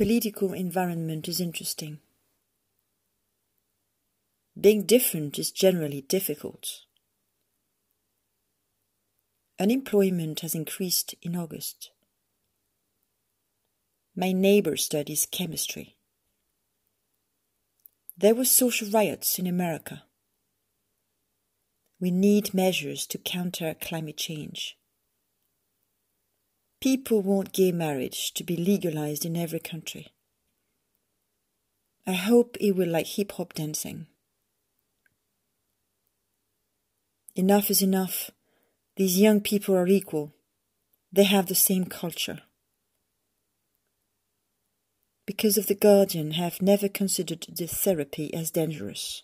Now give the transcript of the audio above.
political environment is interesting. Being different is generally difficult. Unemployment has increased in August. My neighbor studies chemistry. There were social riots in America. We need measures to counter climate change. People want gay marriage to be legalized in every country. I hope it will like hip hop dancing. Enough is enough. These young people are equal. They have the same culture. Because of The Guardian have never considered the therapy as dangerous.